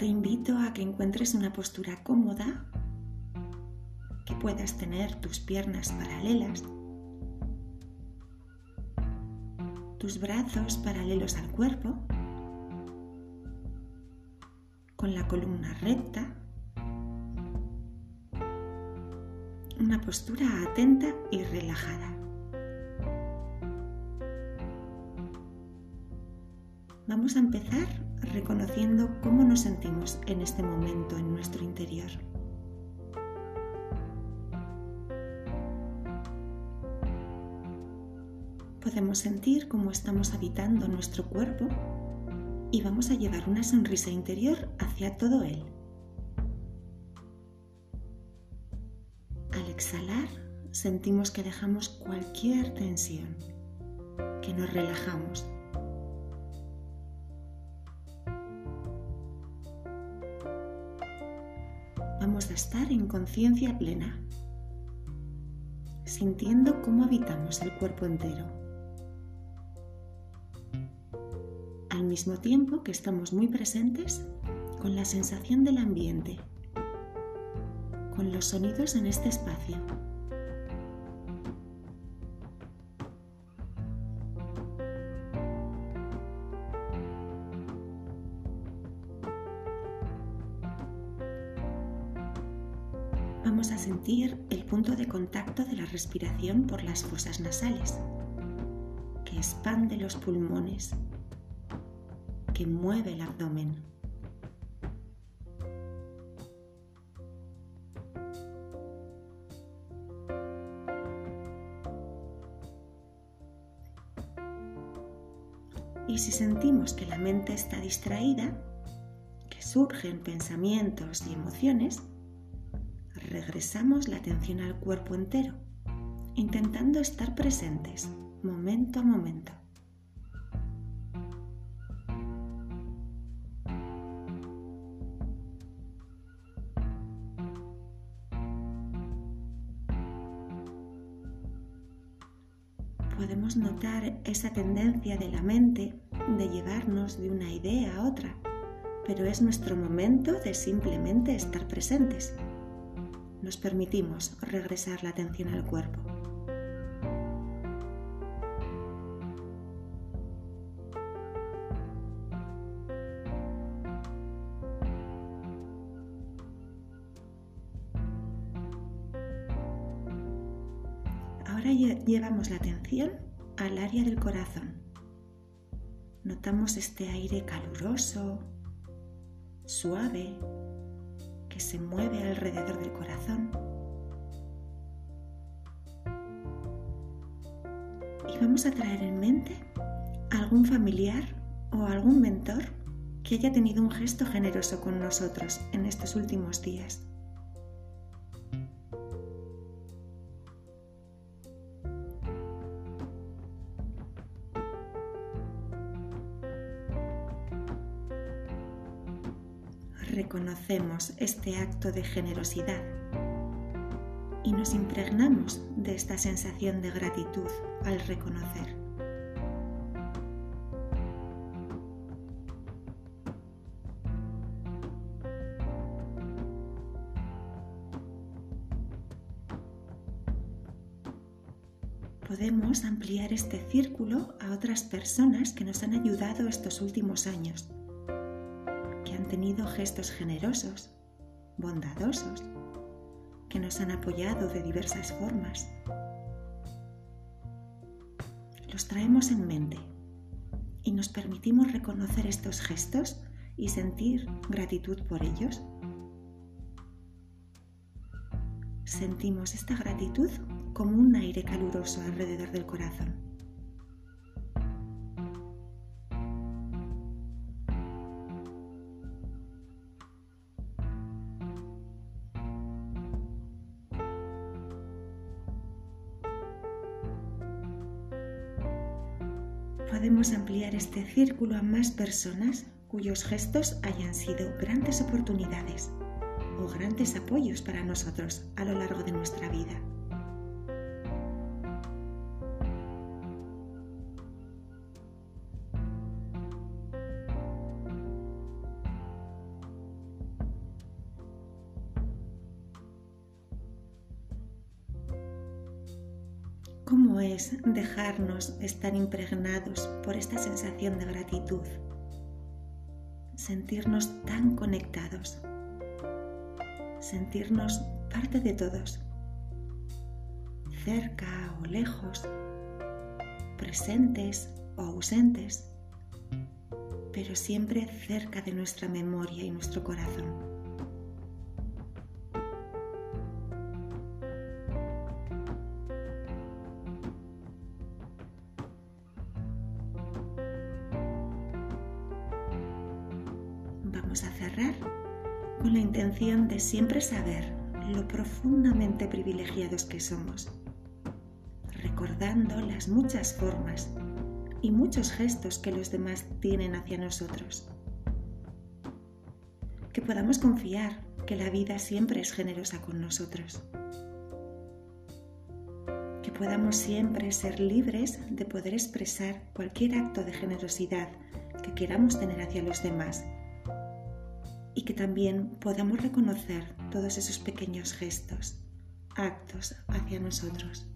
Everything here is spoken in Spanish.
te invito a que encuentres una postura cómoda, que puedas tener tus piernas paralelas, tus brazos paralelos al cuerpo, con la columna recta, una postura atenta y relajada. Vamos a empezar reconociendo cómo nos sentimos en este momento en nuestro interior. Podemos sentir cómo estamos habitando nuestro cuerpo y vamos a llevar una sonrisa interior hacia todo él. Al exhalar, sentimos que dejamos cualquier tensión, que nos relajamos estar en conciencia plena, sintiendo cómo habitamos el cuerpo entero. Al mismo tiempo que estamos muy presentes con la sensación del ambiente, con los sonidos en este espacio. Vamos a sentir el punto de contacto de la respiración por las fosas nasales, que expande los pulmones, que mueve el abdomen. Y si sentimos que la mente está distraída, que surgen pensamientos y emociones, regresamos la atención al cuerpo entero, intentando estar presentes momento a momento. Podemos notar esa tendencia de la mente de llevarnos de una idea a otra, pero es nuestro momento de simplemente estar presentes nos permitimos regresar la atención al cuerpo. Ahora llevamos la atención al área del corazón. Notamos este aire caluroso, suave, se mueve alrededor del corazón. Y vamos a traer en mente algún familiar o algún mentor que haya tenido un gesto generoso con nosotros en estos últimos días. Reconocemos este acto de generosidad y nos impregnamos de esta sensación de gratitud al reconocer. Podemos ampliar este círculo a otras personas que nos han ayudado estos últimos años tenido gestos generosos, bondadosos, que nos han apoyado de diversas formas. Los traemos en mente y nos permitimos reconocer estos gestos y sentir gratitud por ellos. Sentimos esta gratitud como un aire caluroso alrededor del corazón. Podemos ampliar este círculo a más personas cuyos gestos hayan sido grandes oportunidades o grandes apoyos para nosotros a lo largo de nuestra vida. ¿Cómo es dejarnos estar impregnados por esta sensación de gratitud? Sentirnos tan conectados, sentirnos parte de todos, cerca o lejos, presentes o ausentes, pero siempre cerca de nuestra memoria y nuestro corazón. Vamos a cerrar con la intención de siempre saber lo profundamente privilegiados que somos, recordando las muchas formas y muchos gestos que los demás tienen hacia nosotros. Que podamos confiar que la vida siempre es generosa con nosotros. Que podamos siempre ser libres de poder expresar cualquier acto de generosidad que queramos tener hacia los demás y que también podamos reconocer todos esos pequeños gestos, actos hacia nosotros.